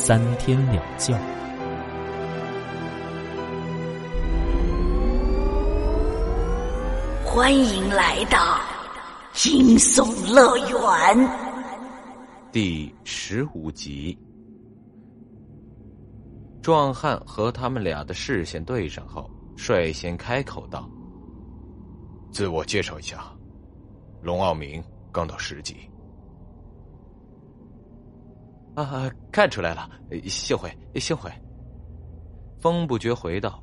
三天两觉。欢迎来到惊悚乐园第十五集。壮汉和他们俩的视线对上后，率先开口道：“自我介绍一下，龙傲明刚到十级。”啊，看出来了，幸会，幸会。风不觉回道，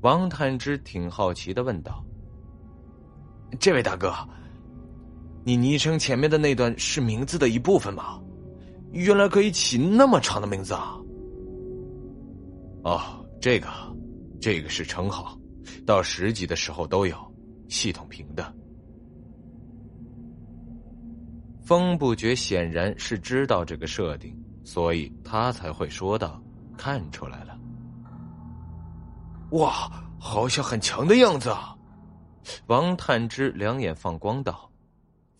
王探之挺好奇的问道：“这位大哥，你昵称前面的那段是名字的一部分吗？原来可以起那么长的名字啊！”哦，这个，这个是称号，到十级的时候都有，系统评的。风不觉显然是知道这个设定。所以他才会说道：“看出来了，哇，好像很强的样子啊！”王探之两眼放光道：“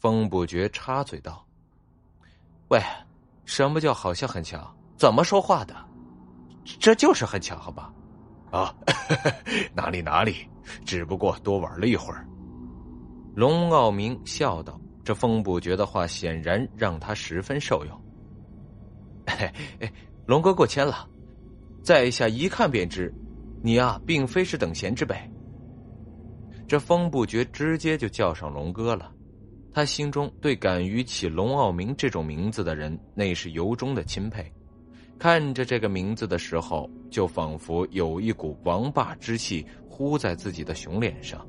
风不觉插嘴道：‘喂，什么叫好像很强？怎么说话的？这就是很强，好吧？’啊，哪里哪里，只不过多玩了一会儿。”龙傲明笑道：“这风不觉的话显然让他十分受用。”嘿，龙哥过谦了，在下一看便知，你啊，并非是等闲之辈。这风不觉直接就叫上龙哥了，他心中对敢于起龙傲明这种名字的人，那是由衷的钦佩。看着这个名字的时候，就仿佛有一股王霸之气呼在自己的熊脸上。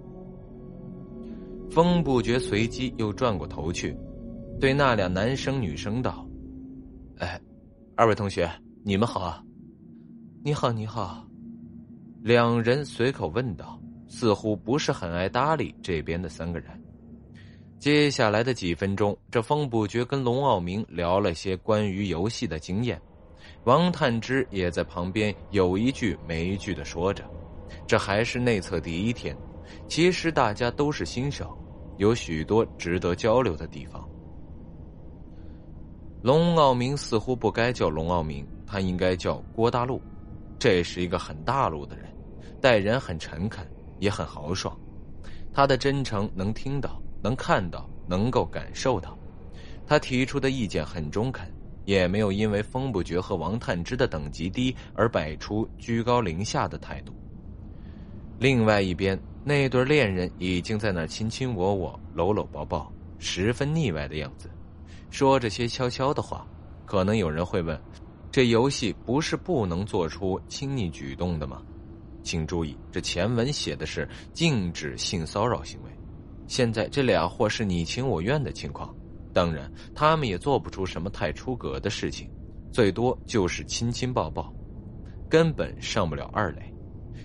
风不觉随即又转过头去，对那俩男生女生道：“哎。”二位同学，你们好啊！你好，你好。两人随口问道，似乎不是很爱搭理这边的三个人。接下来的几分钟，这风不觉跟龙傲明聊了些关于游戏的经验，王探之也在旁边有一句没一句的说着。这还是内测第一天，其实大家都是新手，有许多值得交流的地方。龙傲明似乎不该叫龙傲明，他应该叫郭大陆。这是一个很大陆的人，待人很诚恳，也很豪爽。他的真诚能听到，能看到，能够感受到。他提出的意见很中肯，也没有因为风不绝和王探之的等级低而摆出居高临下的态度。另外一边，那对恋人已经在那亲亲我我、搂搂抱抱，十分腻歪的样子。说这些悄悄的话，可能有人会问：这游戏不是不能做出亲昵举动的吗？请注意，这前文写的是禁止性骚扰行为。现在这俩货是你情我愿的情况，当然他们也做不出什么太出格的事情，最多就是亲亲抱抱，根本上不了二垒。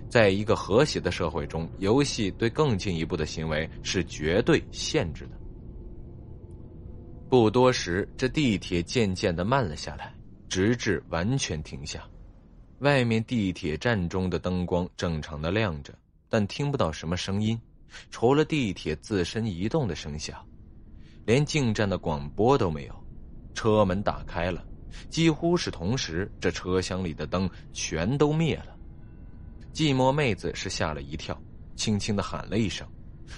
在一个和谐的社会中，游戏对更进一步的行为是绝对限制的。不多时，这地铁渐渐的慢了下来，直至完全停下。外面地铁站中的灯光正常的亮着，但听不到什么声音，除了地铁自身移动的声响，连进站的广播都没有。车门打开了，几乎是同时，这车厢里的灯全都灭了。寂寞妹子是吓了一跳，轻轻的喊了一声，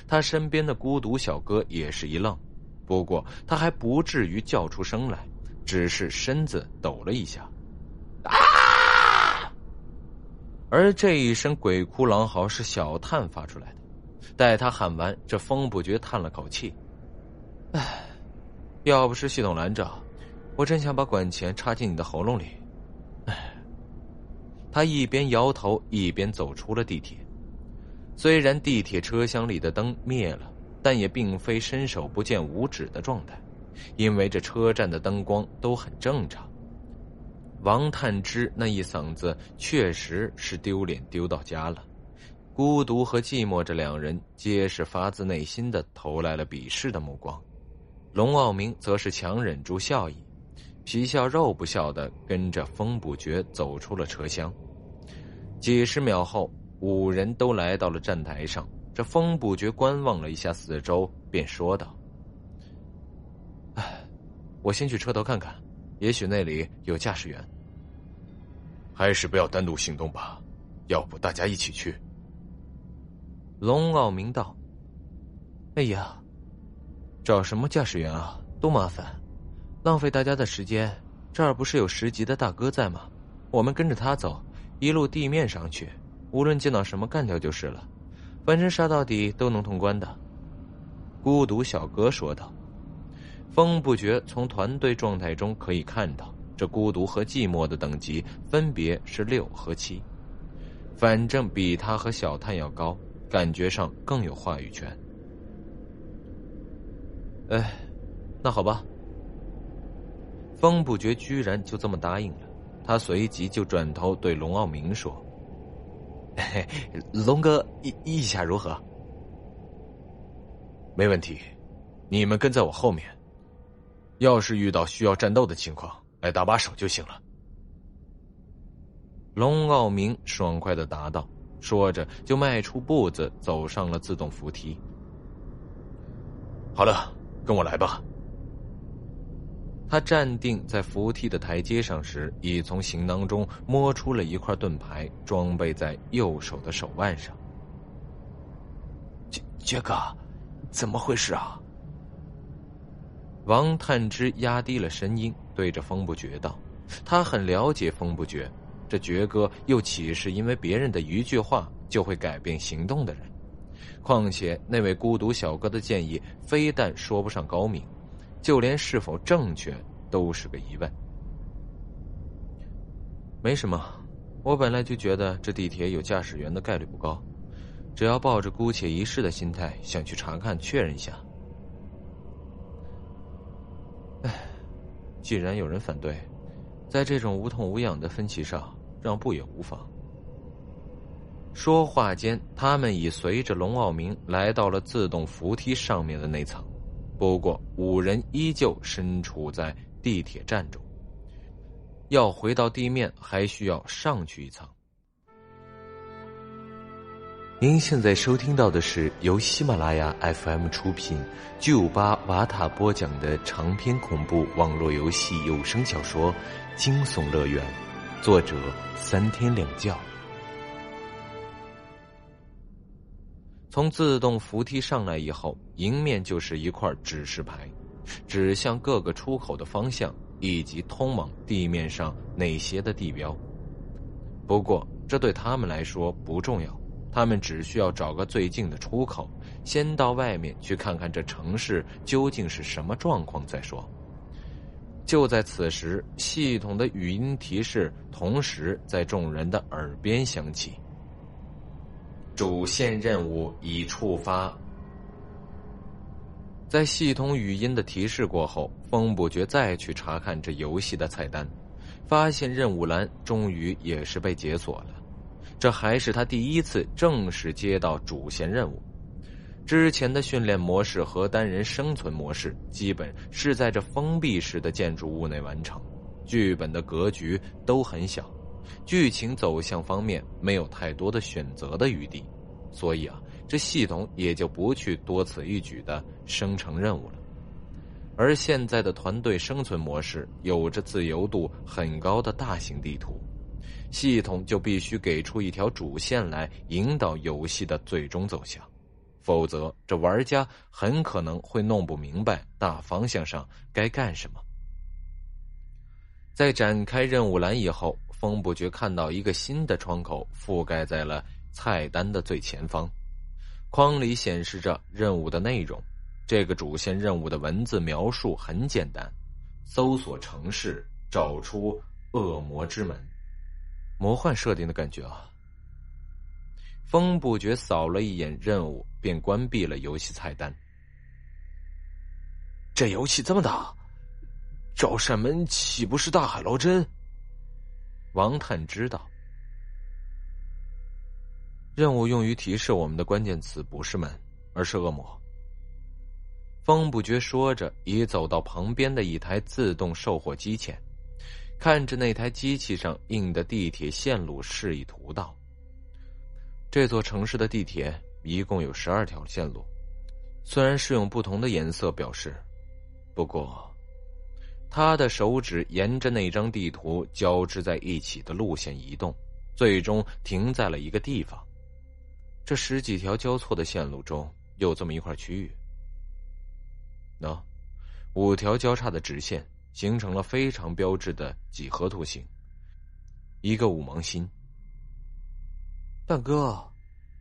她身边的孤独小哥也是一愣。不过他还不至于叫出声来，只是身子抖了一下，啊！而这一声鬼哭狼嚎是小探发出来的。待他喊完，这风不觉叹了口气：“唉，要不是系统拦着，我真想把管钳插进你的喉咙里。”唉，他一边摇头一边走出了地铁。虽然地铁车厢里的灯灭了。但也并非伸手不见五指的状态，因为这车站的灯光都很正常。王探之那一嗓子确实是丢脸丢到家了。孤独和寂寞这两人皆是发自内心的投来了鄙视的目光，龙傲明则是强忍住笑意，皮笑肉不笑的跟着风不绝走出了车厢。几十秒后，五人都来到了站台上。这风不觉观望了一下四周，便说道：“哎，我先去车头看看，也许那里有驾驶员。还是不要单独行动吧，要不大家一起去。”龙傲明道：“哎呀，找什么驾驶员啊？多麻烦，浪费大家的时间。这儿不是有十级的大哥在吗？我们跟着他走，一路地面上去，无论见到什么干掉就是了。反正杀到底都能通关的。”孤独小哥说道。风不绝从团队状态中可以看到，这孤独和寂寞的等级分别是六和七，反正比他和小探要高。感觉上更有话语权。哎，那好吧。风不觉居然就这么答应了，他随即就转头对龙傲明说：“ 龙哥，意意下如何？”没问题，你们跟在我后面。要是遇到需要战斗的情况，来搭把手就行了。龙傲明爽快的答道。说着，就迈出步子走上了自动扶梯。好了，跟我来吧。他站定在扶梯的台阶上时，已从行囊中摸出了一块盾牌，装备在右手的手腕上。杰杰哥，怎么回事啊？王探之压低了声音，对着风不绝道：“他很了解风不绝。”这绝哥又岂是因为别人的一句话就会改变行动的人？况且那位孤独小哥的建议，非但说不上高明，就连是否正确都是个疑问。没什么，我本来就觉得这地铁有驾驶员的概率不高，只要抱着姑且一试的心态，想去查看确认一下。唉，既然有人反对，在这种无痛无痒的分歧上。让步也无妨。说话间，他们已随着龙傲明来到了自动扶梯上面的那层。不过，五人依旧身处在地铁站中，要回到地面还需要上去一层。您现在收听到的是由喜马拉雅 FM 出品、巨五八瓦塔播讲的长篇恐怖网络游戏有声小说《惊悚乐园》，作者。三天两觉，从自动扶梯上来以后，迎面就是一块指示牌，指向各个出口的方向以及通往地面上哪些的地标。不过这对他们来说不重要，他们只需要找个最近的出口，先到外面去看看这城市究竟是什么状况再说。就在此时，系统的语音提示同时在众人的耳边响起：“主线任务已触发。”在系统语音的提示过后，风不觉再去查看这游戏的菜单，发现任务栏终于也是被解锁了。这还是他第一次正式接到主线任务。之前的训练模式和单人生存模式基本是在这封闭式的建筑物内完成，剧本的格局都很小，剧情走向方面没有太多的选择的余地，所以啊，这系统也就不去多此一举的生成任务了。而现在的团队生存模式有着自由度很高的大型地图，系统就必须给出一条主线来引导游戏的最终走向。否则，这玩家很可能会弄不明白大方向上该干什么。在展开任务栏以后，风不觉看到一个新的窗口覆盖在了菜单的最前方，框里显示着任务的内容。这个主线任务的文字描述很简单：搜索城市，找出恶魔之门。魔幻设定的感觉啊！风不觉扫了一眼任务，便关闭了游戏菜单。这游戏这么大，找扇门岂不是大海捞针？王探知道，任务用于提示我们的关键词不是门，而是恶魔。风不觉说着，已走到旁边的一台自动售货机前，看着那台机器上印的地铁线路，示意图道：“这座城市的地铁一共有十二条线路，虽然是用不同的颜色表示，不过，他的手指沿着那张地图交织在一起的路线移动，最终停在了一个地方。这十几条交错的线路中有这么一块区域。”喏，五条交叉的直线形成了非常标志的几何图形，一个五芒星。大哥，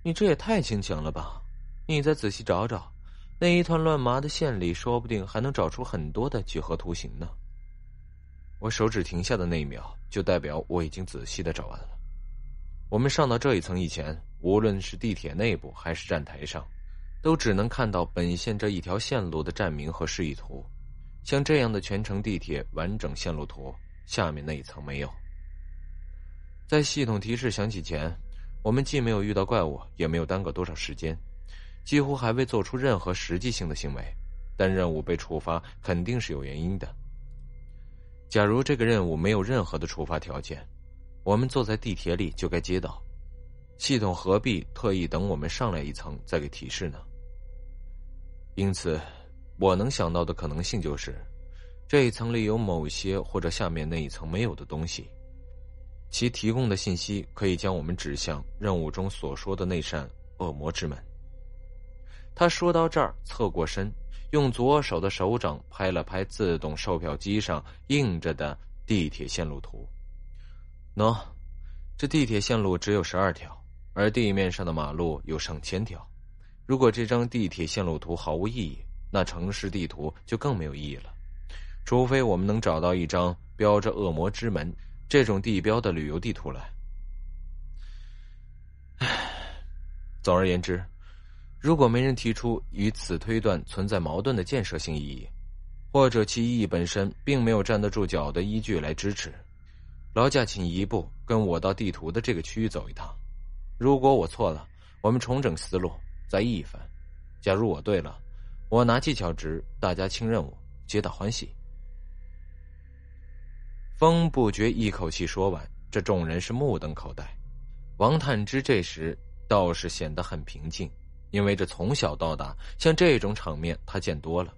你这也太轻巧了吧！你再仔细找找，那一团乱麻的线里，说不定还能找出很多的几何图形呢。我手指停下的那一秒，就代表我已经仔细的找完了。我们上到这一层以前，无论是地铁内部还是站台上。都只能看到本线这一条线路的站名和示意图，像这样的全程地铁完整线路图，下面那一层没有。在系统提示响起前，我们既没有遇到怪物，也没有耽搁多少时间，几乎还未做出任何实际性的行为。但任务被触发肯定是有原因的。假如这个任务没有任何的触发条件，我们坐在地铁里就该接到，系统何必特意等我们上来一层再给提示呢？因此，我能想到的可能性就是，这一层里有某些或者下面那一层没有的东西，其提供的信息可以将我们指向任务中所说的那扇恶魔之门。他说到这儿，侧过身，用左手的手掌拍了拍自动售票机上印着的地铁线路图。喏，这地铁线路只有十二条，而地面上的马路有上千条。如果这张地铁线路图毫无意义，那城市地图就更没有意义了。除非我们能找到一张标着“恶魔之门”这种地标的旅游地图来。唉，总而言之，如果没人提出与此推断存在矛盾的建设性意义，或者其意义本身并没有站得住脚的依据来支持，劳驾，请一步跟我到地图的这个区域走一趟。如果我错了，我们重整思路。再议一番，假如我对了，我拿技巧值，大家清任务，皆大欢喜。风不觉一口气说完，这众人是目瞪口呆。王探之这时倒是显得很平静，因为这从小到大，像这种场面他见多了。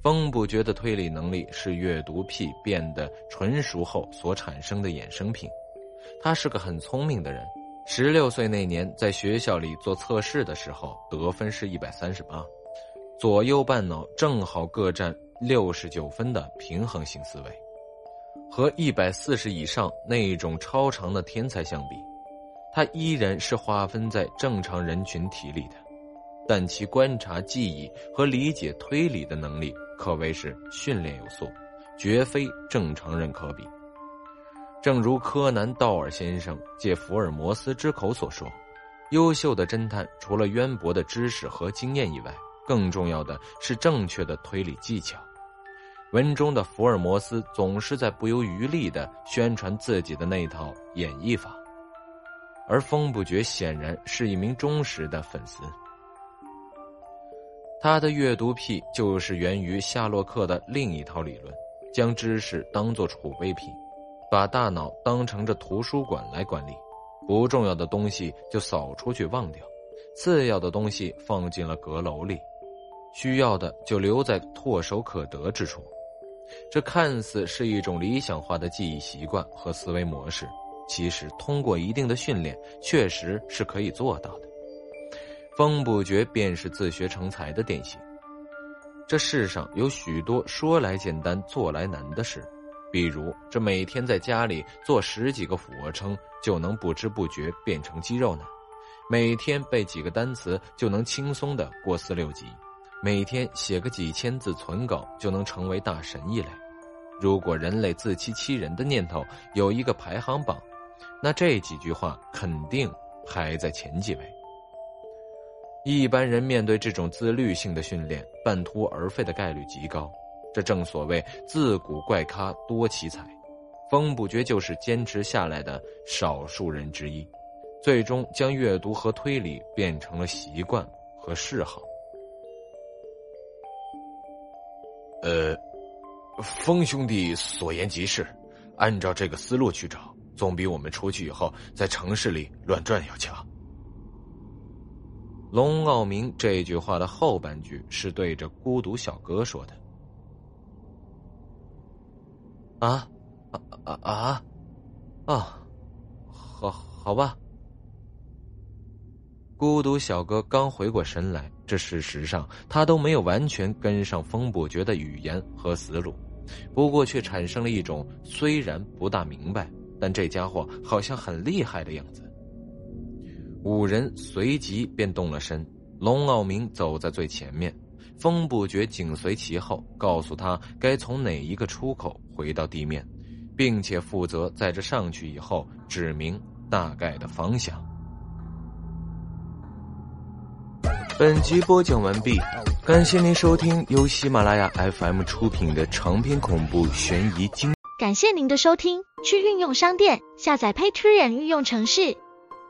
风不觉的推理能力是阅读癖变得纯熟后所产生的衍生品，他是个很聪明的人。十六岁那年，在学校里做测试的时候，得分是一百三十八，左右半脑正好各占六十九分的平衡型思维，和一百四十以上那种超长的天才相比，他依然是划分在正常人群体里的，但其观察、记忆和理解推理的能力可谓是训练有素，绝非正常人可比。正如柯南·道尔先生借福尔摩斯之口所说：“优秀的侦探除了渊博的知识和经验以外，更重要的是正确的推理技巧。”文中的福尔摩斯总是在不遗余力的宣传自己的那套演绎法，而风不觉显然是一名忠实的粉丝。他的阅读癖就是源于夏洛克的另一套理论：将知识当作储备品。把大脑当成这图书馆来管理，不重要的东西就扫出去忘掉，次要的东西放进了阁楼里，需要的就留在唾手可得之处。这看似是一种理想化的记忆习惯和思维模式，其实通过一定的训练，确实是可以做到的。风不绝便是自学成才的典型。这世上有许多说来简单、做来难的事。比如，这每天在家里做十几个俯卧撑，就能不知不觉变成肌肉男；每天背几个单词，就能轻松的过四六级；每天写个几千字存稿，就能成为大神一类。如果人类自欺欺人的念头有一个排行榜，那这几句话肯定排在前几位。一般人面对这种自律性的训练，半途而废的概率极高。这正所谓自古怪咖多奇才，风不觉就是坚持下来的少数人之一，最终将阅读和推理变成了习惯和嗜好。呃，风兄弟所言极是，按照这个思路去找，总比我们出去以后在城市里乱转要强。龙傲明这句话的后半句是对着孤独小哥说的。啊，啊啊啊，啊，好，好吧。孤独小哥刚回过神来，这事实上他都没有完全跟上风不绝的语言和思路，不过却产生了一种虽然不大明白，但这家伙好像很厉害的样子。五人随即便动了身，龙傲明走在最前面，风不觉紧随其后，告诉他该从哪一个出口回到地面，并且负责在这上去以后指明大概的方向。本集播讲完毕，感谢您收听由喜马拉雅 FM 出品的长篇恐怖悬疑惊。感谢您的收听，去运用商店下载 Patreon 运用城市。